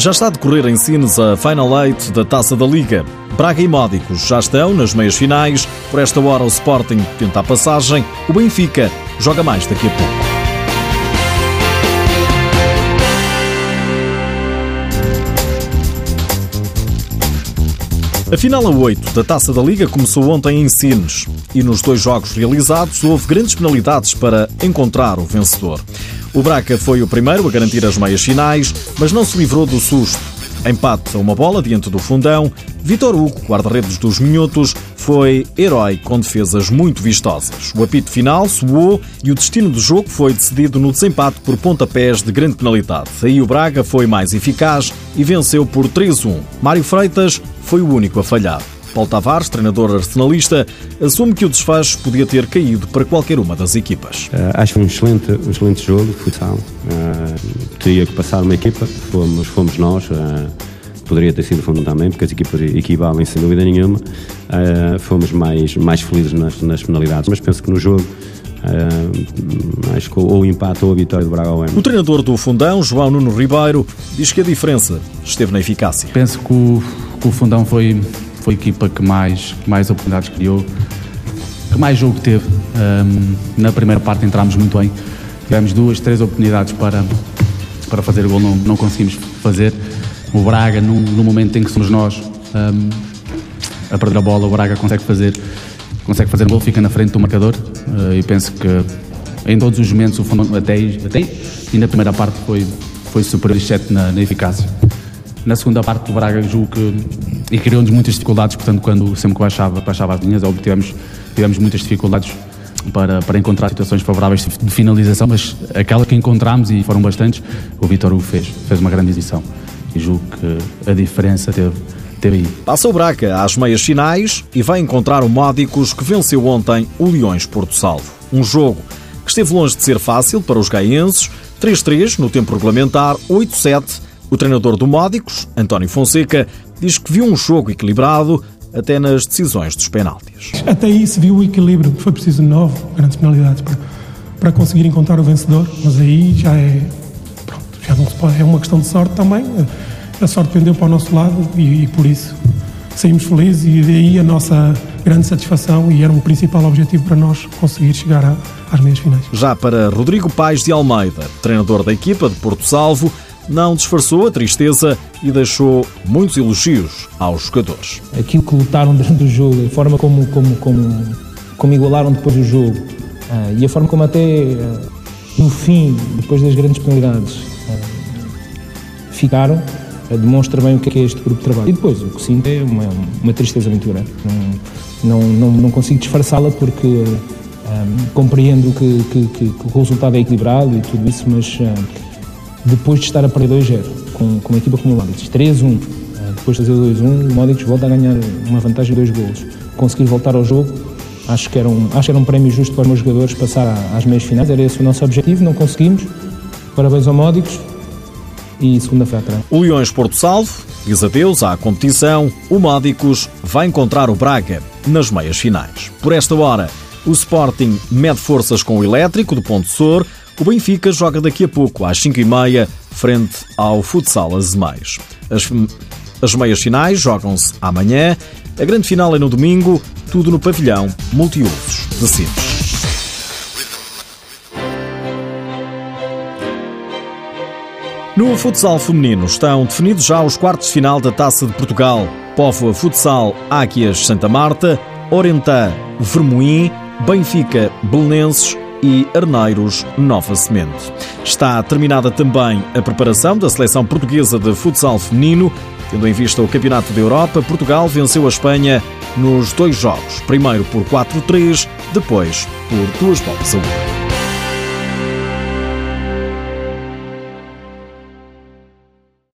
Já está a decorrer em Sines a Final Eight da Taça da Liga. Braga e Módicos já estão nas meias finais. Por esta hora o Sporting tenta a passagem. O Benfica joga mais daqui a pouco. A final a 8 da Taça da Liga começou ontem em Sines e nos dois jogos realizados houve grandes penalidades para encontrar o vencedor. O Braca foi o primeiro a garantir as meias finais, mas não se livrou do susto. Empate a uma bola diante do fundão, Vitor Hugo, guarda-redes dos Minhotos, foi herói com defesas muito vistosas. O apito final soou e o destino do jogo foi decidido no desempate por pontapés de grande penalidade. Aí o Braga foi mais eficaz e venceu por 3-1. Mário Freitas foi o único a falhar. Paulo Tavares, treinador arsenalista, assume que o desfecho podia ter caído para qualquer uma das equipas. Uh, acho que foi um excelente, um excelente jogo de futsal. Uh, teria que passar uma equipa, fomos, fomos nós. Uh, poderia ter sido fundo também, porque as equipas equivalem sem dúvida nenhuma. fomos mais, mais felizes nas, nas penalidades, mas penso que no jogo Uh, acho que ou o empate ou a vitória do Braga O treinador do Fundão, João Nuno Ribeiro, diz que a diferença esteve na eficácia. Penso que o, que o Fundão foi foi a equipa que mais, mais oportunidades criou, que mais jogo teve. Um, na primeira parte entramos muito bem, tivemos duas, três oportunidades para, para fazer o gol, não, não conseguimos fazer. O Braga, no, no momento em que somos nós um, a perder a bola, o Braga consegue fazer, consegue fazer o gol, fica na frente do marcador uh, e penso que em todos os momentos o fundo, até, até e na primeira parte foi, foi superior, exceto na, na eficácia. Na segunda parte, o Braga julgo que e criou-nos muitas dificuldades, portanto, quando sempre que baixava, baixava as linhas, óbvio, tivemos, tivemos muitas dificuldades para, para encontrar situações favoráveis de finalização, mas aquela que encontramos, e foram bastantes, o Vitor fez, fez uma grande edição. E julgo que a diferença teve, teve aí. Passa o Braga às meias finais e vai encontrar o Módicos que venceu ontem o Leões Porto Salvo. Um jogo que esteve longe de ser fácil para os gaenses, 3-3 no tempo regulamentar, 8-7 o treinador do Módicos, António Fonseca, diz que viu um jogo equilibrado até nas decisões dos penaltis. Até aí se viu o equilíbrio, foi preciso nove grandes penalidades para, para conseguir encontrar o vencedor, mas aí já é, pronto, já não se pode, é uma questão de sorte também. A sorte pendeu para o nosso lado e, e por isso saímos felizes e daí a nossa grande satisfação e era um principal objetivo para nós conseguir chegar a, às meias finais. Já para Rodrigo Paes de Almeida, treinador da equipa de Porto Salvo, não disfarçou a tristeza e deixou muitos elogios aos jogadores. Aquilo que lutaram durante o jogo, a forma como, como, como, como igualaram depois do jogo uh, e a forma como até uh, no fim, depois das grandes penalidades, uh, ficaram, demonstra bem o que é este grupo de trabalho. E depois, o que sinto é uma, uma tristeza muito grande. Não, não, não, não consigo disfarçá-la porque um, compreendo que, que, que, que, o resultado é equilibrado e tudo isso, mas depois de estar a perder 2-0, com, com uma equipa como o Módicos, 3-1, depois de fazer 2-1, o Módicos volta a ganhar uma vantagem de dois golos. Conseguir voltar ao jogo, acho que, era um, acho que era um prémio justo para os meus jogadores passar às meias finais, era esse o nosso objetivo, não conseguimos. Parabéns ao Módicos e segunda-feira. O Leões Porto Salvo diz adeus à competição, o Módicos vai encontrar o Braga nas meias finais. Por esta hora, o Sporting mede forças com o Elétrico do Ponto Sor, o Benfica joga daqui a pouco, às 5h30, frente ao Futsal Azemais. As, as meias finais jogam-se amanhã, a grande final é no domingo, tudo no pavilhão multiusos de. No futsal feminino estão definidos já os quartos de final da Taça de Portugal. Póvoa Futsal Águias Santa Marta, Orentã Vermoim, Benfica Belenenses e Arneiros Nova Semente. Está terminada também a preparação da seleção portuguesa de futsal feminino. Tendo em vista o Campeonato da Europa, Portugal venceu a Espanha nos dois jogos. Primeiro por 4-3, depois por duas bolas a 1.